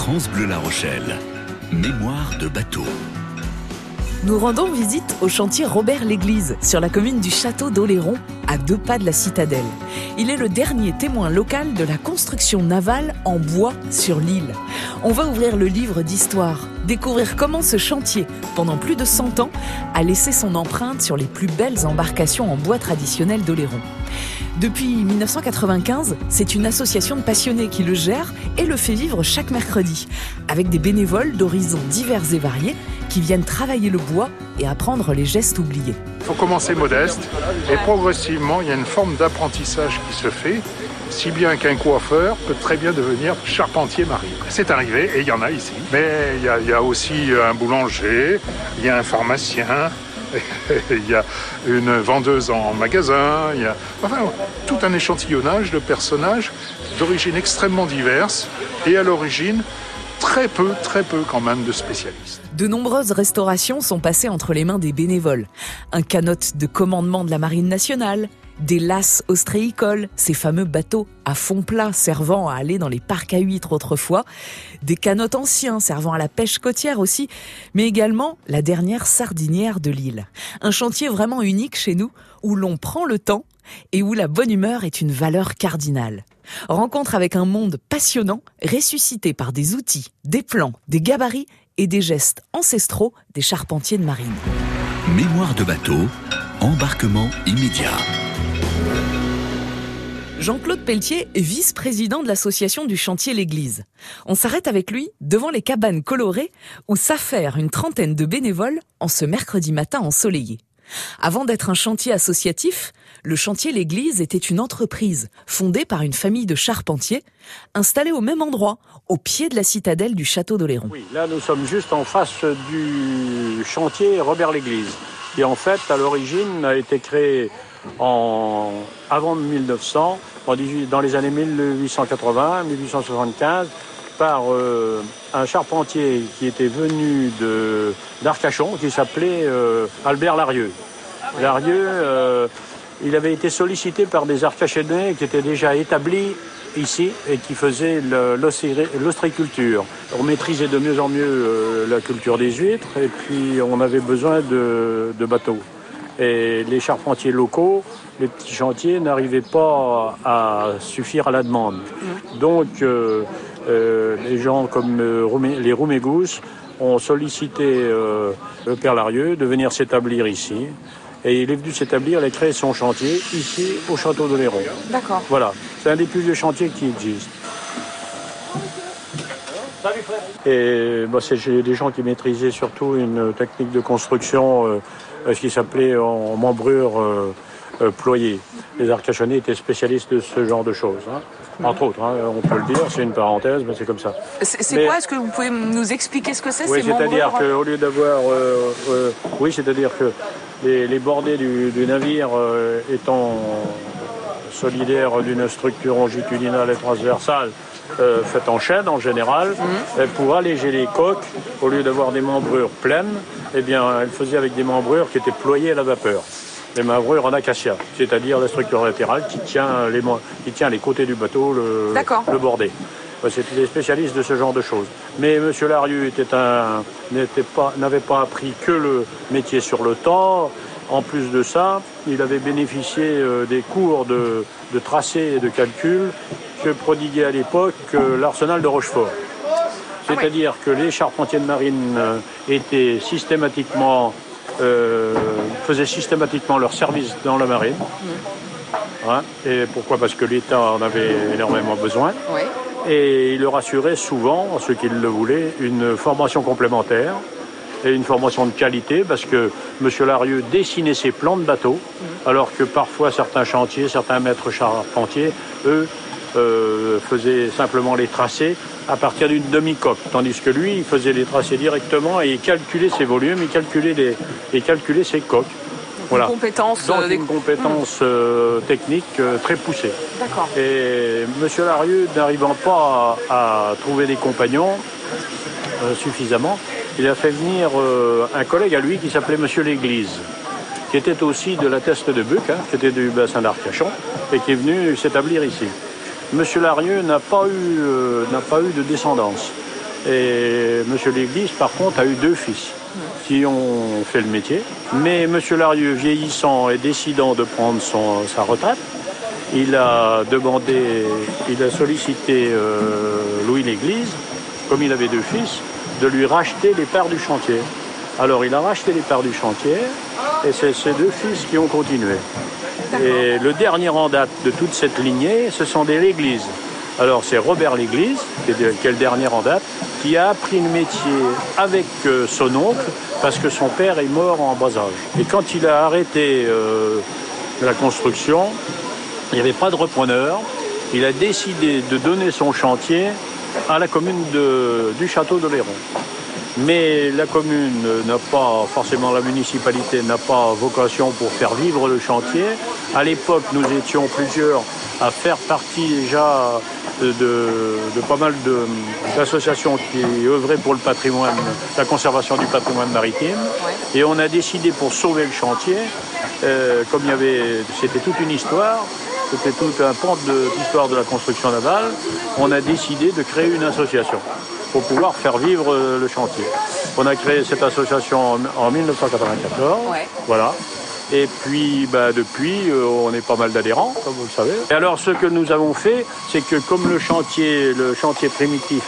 France Bleu La Rochelle. Mémoire de bateau. Nous rendons visite au chantier Robert l'Église, sur la commune du château d'Oléron, à deux pas de la citadelle. Il est le dernier témoin local de la construction navale en bois sur l'île. On va ouvrir le livre d'histoire, découvrir comment ce chantier, pendant plus de 100 ans, a laissé son empreinte sur les plus belles embarcations en bois traditionnelles d'Oléron. Depuis 1995, c'est une association de passionnés qui le gère et le fait vivre chaque mercredi, avec des bénévoles d'horizons divers et variés qui viennent travailler le bois et apprendre les gestes oubliés. Il faut commencer modeste et progressivement, il y a une forme d'apprentissage qui se fait, si bien qu'un coiffeur peut très bien devenir charpentier marine. C'est arrivé et il y en a ici. Mais il y a, aussi un boulanger, il y a un pharmacien, il y a une vendeuse en magasin, il y a enfin, tout un échantillonnage de personnages d'origine extrêmement diverses et à l'origine très peu, très peu quand même de spécialistes. De nombreuses restaurations sont passées entre les mains des bénévoles. Un canote de commandement de la Marine nationale, des lasses ostréicoles, ces fameux bateaux à fond plat servant à aller dans les parcs à huîtres autrefois, des canotes anciens servant à la pêche côtière aussi, mais également la dernière sardinière de l'île. Un chantier vraiment unique chez nous où l'on prend le temps et où la bonne humeur est une valeur cardinale. Rencontre avec un monde passionnant, ressuscité par des outils, des plans, des gabarits et des gestes ancestraux des charpentiers de marine. Mémoire de bateau, embarquement immédiat. Jean-Claude Pelletier est vice-président de l'association du chantier L'Église. On s'arrête avec lui devant les cabanes colorées où s'affairent une trentaine de bénévoles en ce mercredi matin ensoleillé. Avant d'être un chantier associatif, le chantier L'Église était une entreprise fondée par une famille de charpentiers installée au même endroit, au pied de la citadelle du château d'Oléron. Oui, là nous sommes juste en face du chantier Robert L'Église, qui en fait à l'origine a été créé avant 1900, en 18 dans les années 1880-1875 par euh, un charpentier qui était venu d'Arcachon, qui s'appelait euh, Albert Larieux. Larieux, euh, il avait été sollicité par des Arcachonnais qui étaient déjà établis ici et qui faisaient l'ostriculture. On maîtrisait de mieux en mieux la culture des huîtres et puis on avait besoin de bateaux. Et les charpentiers locaux, les petits chantiers n'arrivaient pas à suffire à la demande. Donc euh, euh, les gens comme euh, les Roumégous ont sollicité euh, le Père Larieux de venir s'établir ici. Et il est venu s'établir, il a créé son chantier ici au château de Léron. D'accord. Voilà, c'est un des plus vieux chantiers qui existent. Et bah, c'est des gens qui maîtrisaient surtout une technique de construction, euh, ce qui s'appelait en membrure euh, euh, ployée. Les Arcachonnais étaient spécialistes de ce genre de choses. hein. Entre autres, hein, on peut le dire, c'est une parenthèse, mais c'est comme ça. C'est quoi? Est-ce que vous pouvez nous expliquer ce que c'est Oui, ces c'est-à-dire qu'au lieu d'avoir, euh, euh, oui, c'est-à-dire que les, les bordées du, du navire euh, étant solidaires d'une structure longitudinale et transversale euh, faite en chaîne en général, euh, pour alléger les coques, au lieu d'avoir des membrures pleines, eh bien, elle faisait avec des membrures qui étaient ployées à la vapeur. Des membrures en acacia, c'est-à-dire la structure latérale qui tient les, qui tient les côtés du bateau, le, bordé. C'était des spécialistes de ce genre de choses. Mais M. Larieux était un, n'était pas, n'avait pas appris que le métier sur le temps. En plus de ça, il avait bénéficié euh, des cours de, de tracé et de calcul que prodiguait à l'époque euh, l'arsenal de Rochefort. C'est-à-dire que les charpentiers de marine euh, étaient systématiquement, euh, faisaient systématiquement leur service dans la marine. Hein, et pourquoi? Parce que l'État en avait énormément besoin Oui. et il leur assurait souvent, ceux qui le voulaient, une formation complémentaire et une formation de qualité parce que M. Larieux dessinait ses plans de bateau, alors que parfois certains chantiers, certains maîtres charpentiers, eux, euh, faisaient simplement les tracés à partir d'une demi-coque, tandis que lui, il faisait les tracés directement et il calculait ses volumes, il calculait, les, il calculait ses coques. Voilà. Compétences Donc euh, des- une compétence euh, technique très poussée. Et M. Larieux, n'arrivant pas à, à trouver des compagnons euh, suffisamment, il a fait venir euh, un collègue à lui qui s'appelait M. L'Église, qui était aussi de la Teste de Buc, hein, qui était du bassin d'Arcachon, et qui est venu s'établir ici. M. Larieux n'a pas, eu, euh, n'a pas eu de descendance. Et Monsieur L'église, par contre, a eu deux fils qui ont fait le métier. Mais Monsieur Larieux, vieillissant et décidant de prendre sa retraite, il a demandé, il a sollicité euh, Louis L'église, comme il avait deux fils, de lui racheter les parts du chantier. Alors il a racheté les parts du chantier et c'est ces deux fils qui ont continué. Et le dernier en date de toute cette lignée, ce sont des L'Église. Alors c'est Robert L'Église, qui est, le dernier en date, qui a appris le métier avec euh, son oncle parce que son père est mort en bas âge. Et quand il a arrêté euh, la construction, il n'y avait pas de repreneur. Il a décidé de donner son chantier à la commune du château de Léron. Mais la commune n'a pas, forcément la municipalité n'a pas vocation pour faire vivre le chantier. À l'époque, nous étions plusieurs à faire partie déjà de, de pas mal d'associations qui œuvraient pour le patrimoine, la conservation du patrimoine maritime. Et on a décidé pour sauver le chantier, euh, comme il y avait, c'était toute une histoire, c'était tout un pan de l'histoire de la construction navale, on a décidé de créer une association pour pouvoir faire vivre euh, le chantier. On a créé cette association en, en 1994. Ouais. Voilà. Et puis, bah, depuis, euh, on est pas mal d'adhérents, comme vous le savez. Et alors, ce que nous avons fait, c'est que comme le chantier, le chantier primitif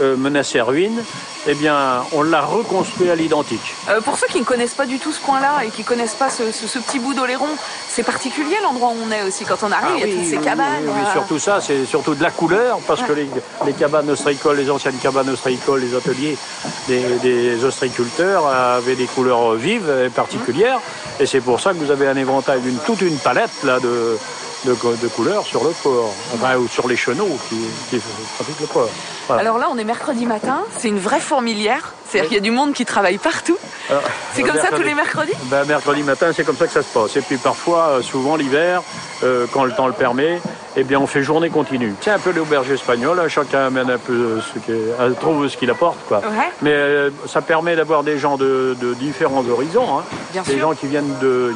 euh, menaçait ruine, eh bien, on l'a reconstruit à l'identique. Euh, pour ceux qui ne connaissent pas du tout ce coin-là et qui connaissent pas ce, ce- ce petit bout d'Oléron, c'est particulier l'endroit où on est aussi. Quand on arrive, il y a toutes ces Ah oui, cabanes. oui, surtout ça, c'est surtout de la couleur, parce que les, les cabanes ostréicoles, les anciennes cabanes ostréicoles, les ateliers des, des ostréiculteurs avaient des couleurs vives et particulières. Et c'est pour ça que vous avez un éventail, une, toute une palette là, de, de, de couleurs sur le port, enfin, ou sur les chenaux qui, qui pratiquent le port. Voilà. Alors là, on est mercredi matin, c'est une vraie fourmilière. C'est-à-dire qu'il y a du monde qui travaille partout. C'est comme ça tous les mercredis ben, Mercredi matin, c'est comme ça que ça se passe. Et puis parfois, euh, souvent l'hiver, euh, quand le temps le permet, eh bien, on fait journée continue. C'est un peu l'auberge espagnole, hein, chacun amène un peu ce qu'il euh, trouve ce qu'il apporte. Quoi. Ouais. Mais euh, ça permet d'avoir des gens de, de différents horizons. hein. Bien des sûr. gens qui viennent de.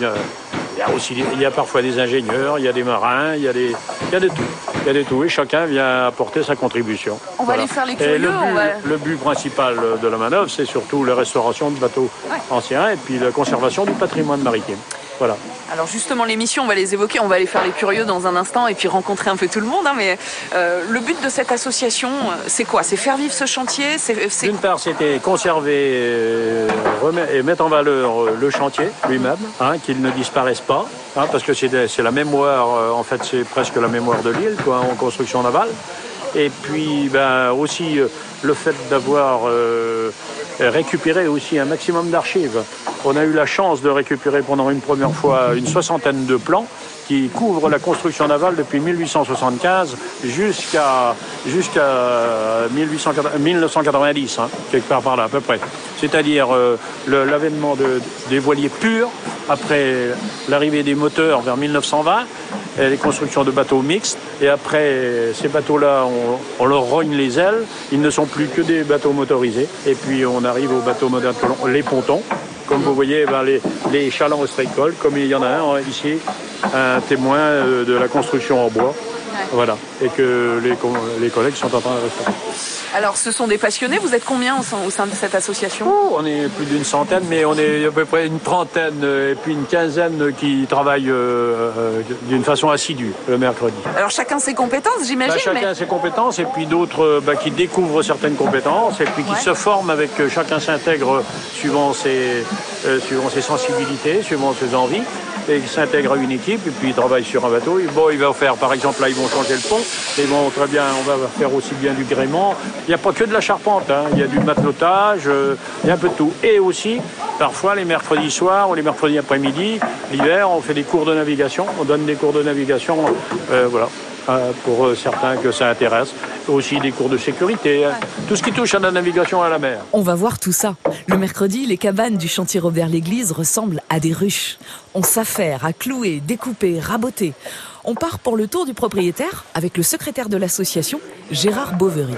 Y a, il y a aussi il y a parfois des ingénieurs, il y a des marins, il y a des. Il y a de tout. Il y a de tout. Et chacun vient apporter sa contribution. On va aller faire les Et le but, on va- le but principal de la manœuvre, c'est surtout la restauration de bateaux Ouais. anciens et puis la conservation du patrimoine maritime. Voilà. Alors justement, l'émission, on va les évoquer, on va aller faire les curieux dans un instant et puis rencontrer un peu tout le monde. hein, mais euh, le but de cette association, euh, c'est quoi? C'est faire vivre ce chantier? C'est c'est- D'une part, c'était conserver euh, et mettre en valeur euh, le chantier lui-même, hein, qu'il ne disparaisse pas, hein, parce que c'est la mémoire, euh, en fait, c'est presque la mémoire de l'île, quoi, en construction navale. Et puis, ben, aussi, euh, le fait d'avoir euh, récupéré aussi un maximum d'archives. On a eu la chance de récupérer pendant une première fois une soixantaine de plans qui couvrent la construction navale depuis 1875 jusqu'à 1880 1990, hein, quelque part par là à peu près. C'est-à-dire euh, l'avènement de- des voiliers purs après l'arrivée des moteurs vers 1920 et les constructions de bateaux mixtes. Et après, ces bateaux-là, on, leur rogne les ailes. Ils ne sont plus que des bateaux motorisés. Et puis, on arrive aux bateaux modernes, les pontons. Comme vous voyez, ben, les, les chalands ostréicoles, comme il y en a un ici, un témoin euh, de la construction en bois. Voilà. Et que les, co- les collègues sont en train de restaurer. Alors, ce sont des passionnés. Vous êtes combien au sein, au sein de cette association? Oh, on est plus d'une centaine, mais on est à peu près une trentaine et puis une quinzaine qui travaillent euh, euh, d'une façon assidue le mercredi. Alors, chacun ses compétences, Bah, j'imagine. chacun mais... a ses compétences et puis d'autres euh, bah, qui découvrent certaines compétences et puis qui Ouais. se forment avec chacun s'intègre suivant ses euh, suivant ses sensibilités, suivant ses envies et qui s'intègre à une équipe et puis ils travaillent sur un bateau. Bon, ils vont faire par exemple là ils vont changer le pont, ils vont très bien, on va faire aussi bien du gréement. Il n'y a pas que de la charpente, hein. il y a du matelotage, euh, il y a un peu de tout. Et aussi parfois les mercredis soirs ou les mercredis après-midi, l'hiver, on fait des cours de navigation, on donne des cours de navigation, euh, voilà pour euh, certains que ça intéresse. Aussi des cours de sécurité, hein. tout ce qui touche à la navigation à la mer. On va voir tout ça. Le mercredi, les cabanes du chantier Robert l'Église ressemblent à des ruches. On s'affaire à clouer, découper, raboter. On part pour le tour du propriétaire avec le secrétaire de l'association, Gérard Boveri.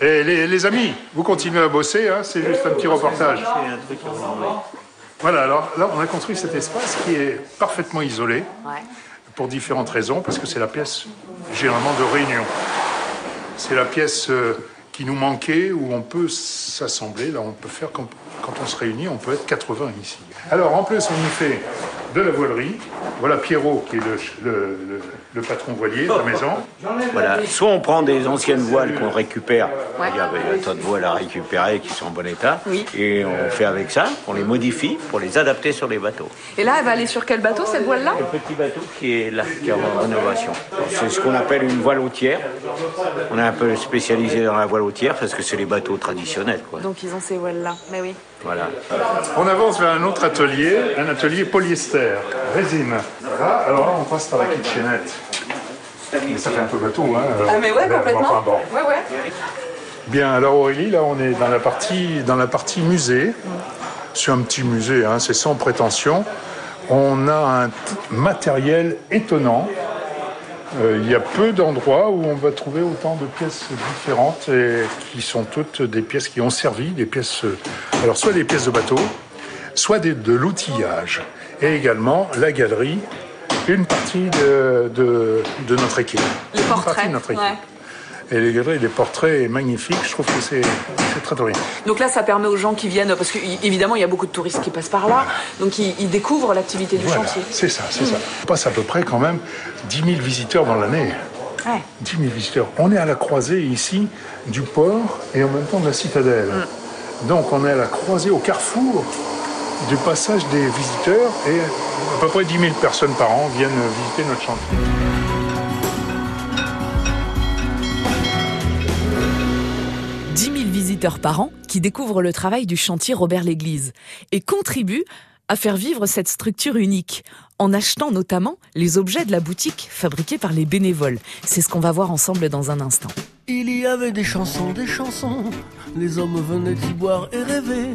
Et les, les amis, vous continuez à bosser, hein, c'est juste un petit reportage. Voilà, alors là, on a construit cet espace qui est parfaitement isolé pour différentes raisons, parce que c'est la pièce généralement de réunion. C'est la pièce euh, qui nous manquait, où on peut s'assembler. Là, on peut faire quand on se réunit, on peut être 80 ici. Alors, en plus, on nous fait de la voilerie. Voilà Pierrot, qui est le, le, le, le patron voilier de la maison. Voilà. Soit on prend des anciennes voiles qu'on récupère, il y avait un tas de voiles à récupérer qui sont en bon état, Oui. et on fait avec ça, on les modifie pour les adapter sur les bateaux. Et là, elle va aller sur quel bateau, cette voile-là? Le petit bateau qui est là, qui est en rénovation. C'est ce qu'on appelle une voile hautière. On est un peu spécialisé dans la voile hautière parce que c'est les bateaux traditionnels. Quoi. Donc, ils ont ces voiles-là. Mais oui. Voilà. On avance vers un autre atelier, un atelier polyester, résine. Là, alors là, on passe par la kitchenette. Mais ça fait un peu bateau, hein alors. Ah, mais ouais, complètement. enfin, bon. Ouais, ouais. Bien, alors Aurélie, là, on est dans la partie, dans la partie musée. C'est un petit musée, hein, c'est sans prétention. On a un matériel étonnant. Euh, Il y a peu d'endroits où on va trouver autant de pièces différentes et qui sont toutes des pièces qui ont servi, des pièces, euh, alors soit des pièces de bateau, soit des- de l'outillage, et également la galerie, une partie de, de- de notre équipe. Les Une partie portraits. de notre équipe. ouais. Et les galeries, les portraits magnifiques, je trouve que c'est très très bien. Donc là, ça permet aux gens qui viennent, parce qu'évidemment, il y a beaucoup de touristes qui passent par là, donc ils, ils découvrent l'activité du Voilà, chantier. c'est ça, c'est ça. On passe à peu près quand même 10 000 visiteurs dans l'année. Ouais. 10 000 visiteurs. On est à la croisée ici du port et en même temps de la citadelle. Donc on est à la croisée, au carrefour du passage des visiteurs et à peu près 10 000 personnes par an viennent visiter notre chantier. – visiteurs par an qui découvrent le travail du chantier Robert L'Église et contribuent à faire vivre cette structure unique, en achetant notamment les objets de la boutique fabriqués par les bénévoles. C'est ce qu'on va voir ensemble dans un instant. Il y avait des chansons, des chansons. Les hommes venaient y boire et rêver.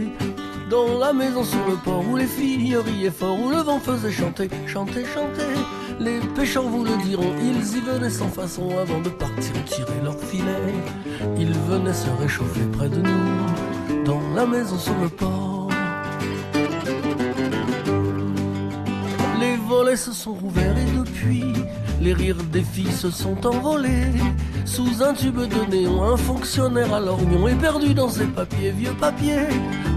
Dans la maison sur le port où les filles riaient fort, où le vent faisait chanter, chanter, chanter. Les pêcheurs vous le diront, ils y venaient sans façon avant de partir tirer leur filet. Ils venaient se réchauffer près de nous, dans la maison sur le port. Les volets se sont rouverts et depuis, les rires des filles se sont envolés. Sous un tube de néon, un fonctionnaire à lorgnon est perdu dans ses papiers, vieux papiers.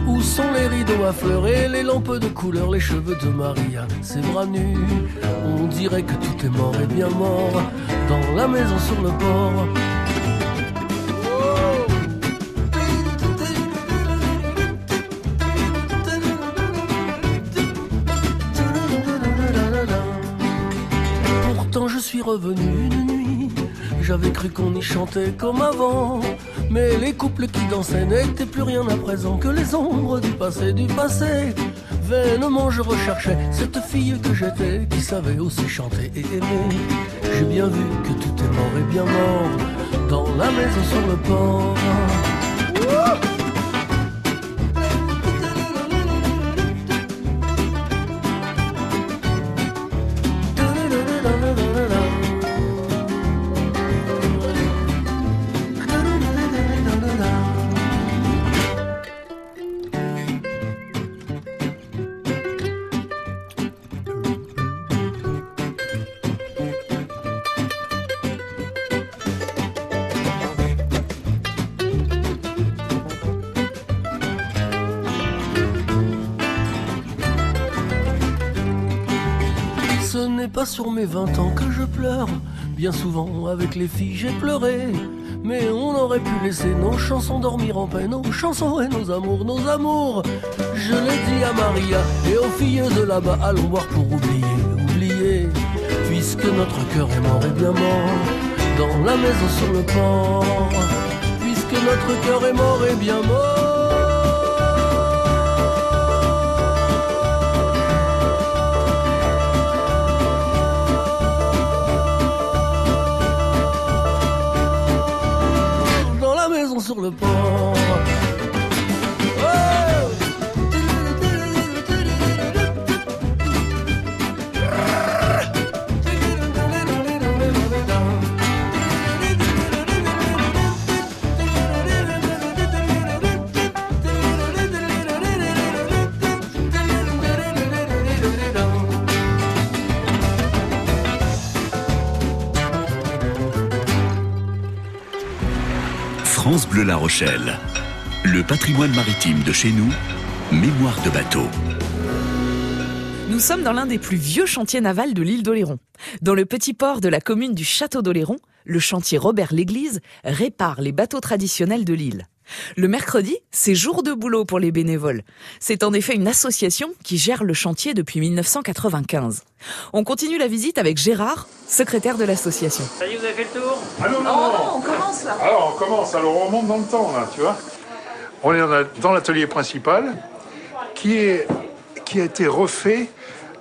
Où sont les rideaux à fleurs et les lampes de couleur, les cheveux de Maria, ses bras nus? On dirait que tout est mort et bien mort dans la maison sur le port. Revenu une nuit, j'avais cru qu'on y chantait comme avant. Mais les couples qui dansaient n'étaient plus rien à présent que les ombres du passé, du passé. Vainement je recherchais cette fille que j'étais, qui savait aussi chanter et aimer. J'ai bien vu que tout est mort et bien mort dans la maison sur le port. Pas sur mes 20 ans que je pleure. Bien souvent, avec les filles, j'ai pleuré. Mais on aurait pu laisser nos chansons dormir en paix, nos chansons et nos amours, nos amours. Je l'ai dit à Maria et aux filles de là-bas, allons boire pour oublier, oublier. Puisque notre cœur est mort et bien mort, dans la maison sur le port. Puisque notre cœur est mort et bien mort. Sur le port. Bleu La Rochelle. Le patrimoine maritime de chez nous, mémoire de bateau. Nous sommes dans l'un des plus vieux chantiers navals de l'île d'Oléron. Dans le petit port de la commune du Château d'Oléron, le chantier Robert L'Église répare les bateaux traditionnels de l'île. Le mercredi, c'est jour de boulot pour les bénévoles. C'est en effet une association qui gère le chantier depuis 1995. On continue la visite avec Gérard, secrétaire de l'association. Ça y est, vous avez fait le tour? Ah non, non, Oh non. non, on Alors on commence, alors on remonte dans le temps là, tu vois. On est dans la- dans l'atelier principal qui, a été refait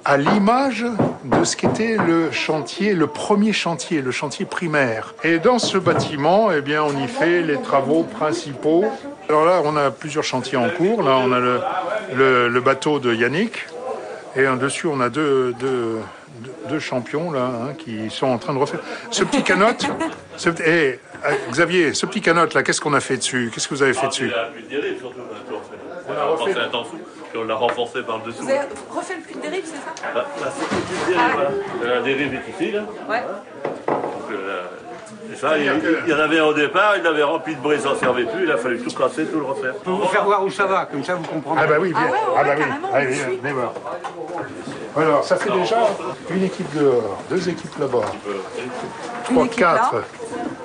à l'image de ce qu'était le chantier, le premier chantier, le chantier primaire. Et dans ce bâtiment, eh bien, on y fait les travaux principaux. Alors là, on a plusieurs chantiers en cours. Là, on a le, bateau de Yannick. Et en dessus, on a deux, deux- champions là, hein, qui sont en train de refaire. Ce petit canotte, ce, eh, euh, Xavier, ce petit canotte là, qu'est-ce qu'on a fait dessus? Qu'est-ce que vous avez fait dessus? Il a plus de dérive, surtout, on a tout refait. On a refait. renforcé un temps sous, puis on l'a renforcé par le dessous. Vous avez refait le puits de dérive, c'est ça? C'est plus de dérive, voilà. La dérive est ici, là. Ouais. Donc, euh, c'est ça, il, il y en avait un au départ, il avait rempli de brise, il s'en servait plus, il a fallu tout casser, tout le refaire. Peux vous faire voir où ça va, comme ça vous comprendrez. Ah bah oui, bien. Ah ouais, ouais, ah bah oui. Allez, venez voir. Alors, ça fait déjà une équipe dehors, deux équipes là-bas, trois, quatre,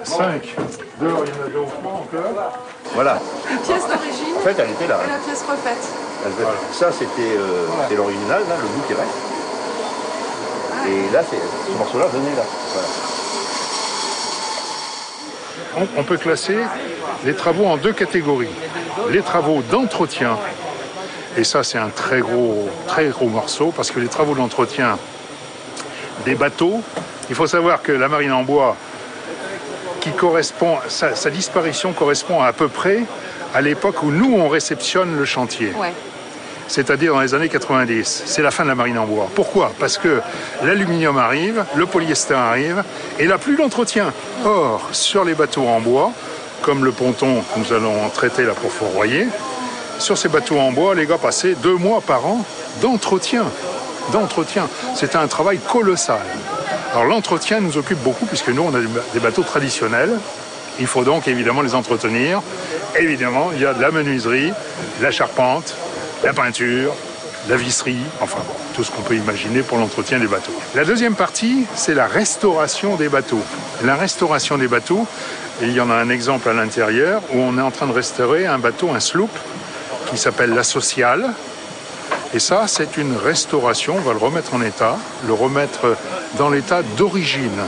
cinq. Dehors, il y en a deux ou trois encore. Voilà. Pièce d'origine En fait, elle était là. et la pièce refaite. Elle- Ça, c'était euh, l'original, là, le bout qui reste. Et là, c'est ce morceau-là venait là. Voilà. On, on peut classer les travaux en deux catégories. Les travaux d'entretien, et ça c'est un très gros, très gros morceau, parce que les travaux d'entretien des bateaux, il faut savoir que la marine en bois, qui correspond, sa, sa disparition correspond à peu près à l'époque où nous on réceptionne le chantier Ouais. c'est-à-dire dans les années 90. C'est la fin de la marine en bois. Pourquoi? Parce que l'aluminium arrive, le polyester arrive, et là plus d'entretien. Or, sur les bateaux en bois, comme le ponton que nous allons traiter là pour fourroyer, sur ces bateaux en bois, les gars passaient deux mois par an d'entretien. D'entretien. C'était un travail colossal. L'entretien nous occupe beaucoup puisque nous on a des ba- des bateaux traditionnels. Il faut donc évidemment les entretenir. Évidemment, il y a de la menuiserie, la charpente, la peinture, la visserie, enfin bon, tout ce qu'on peut imaginer pour l'entretien des bateaux. La deuxième partie, c'est la restauration des bateaux. La restauration des bateaux, il y en a un exemple à l'intérieur où on est en train de restaurer un bateau, un sloop, qui s'appelle la Sociale. Et ça, c'est une restauration, on va le remettre en état, le remettre dans l'état d'origine.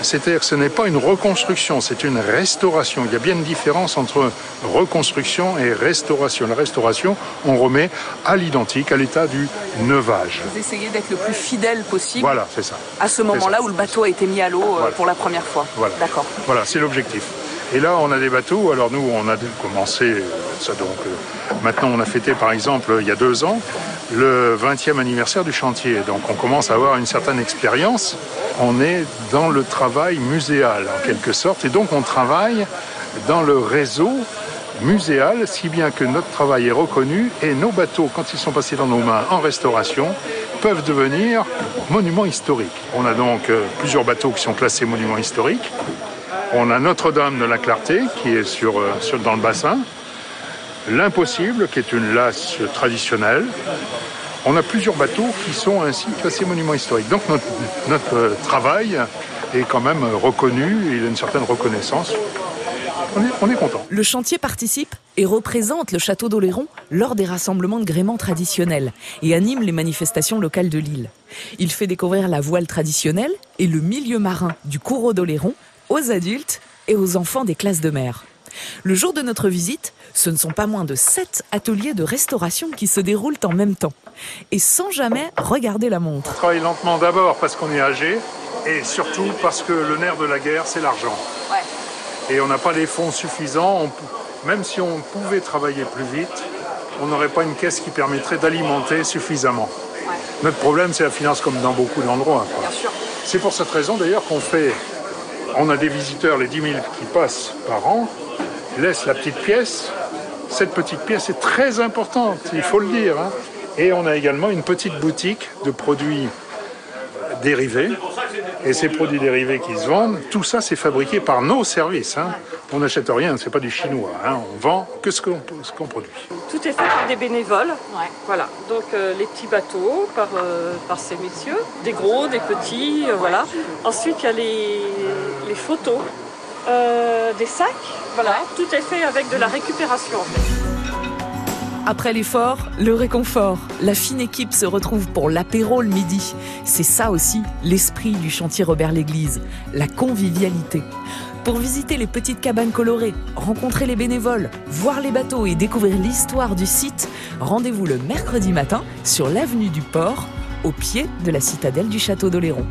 C'est-à-dire que ce n'est pas une reconstruction, c'est une restauration. Il y a bien une différence entre reconstruction et restauration. La restauration, on remet à l'identique, à l'état du neuvage. Vous essayez d'être le plus fidèle possible Voilà, c'est ça. à ce moment-là où le bateau a été mis à l'eau euh, Voilà. pour la première fois. Voilà. D'accord. Voilà, c'est l'objectif. Et là, on a des bateaux. Alors nous, on a dû commencer euh, donc. euh, maintenant, on a fêté, par exemple, il y a deux ans, le 20e anniversaire du chantier. Donc, on commence à avoir une certaine expérience. On est dans le travail muséal, en quelque sorte, et donc on travaille dans le réseau muséal, si bien que notre travail est reconnu et nos bateaux, quand ils sont passés dans nos mains en restauration, peuvent devenir monuments historiques. On a donc euh, plusieurs bateaux qui sont classés monuments historiques. On a Notre-Dame de la Clarté qui est sur, euh, dans le bassin. L'Impossible qui est une lasse traditionnelle. On a plusieurs bateaux qui sont ainsi classés monuments historiques. Donc notre, euh, travail est quand même reconnu, il a une certaine reconnaissance. On est, on est content. Le chantier participe et représente le château d'Oléron lors des rassemblements de gréement traditionnels et anime les manifestations locales de l'île. Il fait découvrir la voile traditionnelle et le milieu marin du coureau d'Oléron aux adultes et aux enfants des classes de mer. Le jour de notre visite, ce ne sont pas moins de sept ateliers de restauration qui se déroulent en même temps et sans jamais regarder la montre. On travaille lentement d'abord parce qu'on est âgé et surtout parce que le nerf de la guerre, c'est l'argent. Et on n'a pas les fonds suffisants. On même si on pouvait travailler plus vite, on n'aurait pas une caisse qui permettrait d'alimenter suffisamment. Notre problème, c'est la finance comme dans beaucoup d'endroits. quoi. Bien sûr. C'est pour cette raison d'ailleurs qu'on fait, on a des visiteurs, les 10 000 qui passent par an, laissent la petite pièce. Cette petite pièce est très importante, il faut le dire. hein. Et on a également une petite boutique de produits dérivés Et ces produits dérivés qui se vendent, tout ça c'est fabriqué par nos services. hein. On n'achète rien, c'est pas du chinois. hein. On vend que ce qu'on ce produit. Tout est fait par des bénévoles. Voilà. Donc euh, les petits bateaux par, euh, par ces messieurs, des gros, des petits, euh, voilà. Ensuite il y a les, les photos, euh, des sacs. Voilà. Tout est fait avec de la récupération en fait. Après l'effort, le réconfort. La fine équipe se retrouve pour l'apéro le midi. C'est ça aussi l'esprit du chantier Robert l'Église, la convivialité. Pour visiter les petites cabanes colorées, rencontrer les bénévoles, voir les bateaux et découvrir l'histoire du site, rendez-vous le mercredi matin sur l'avenue du Port, au pied de la citadelle du château d'Oléron.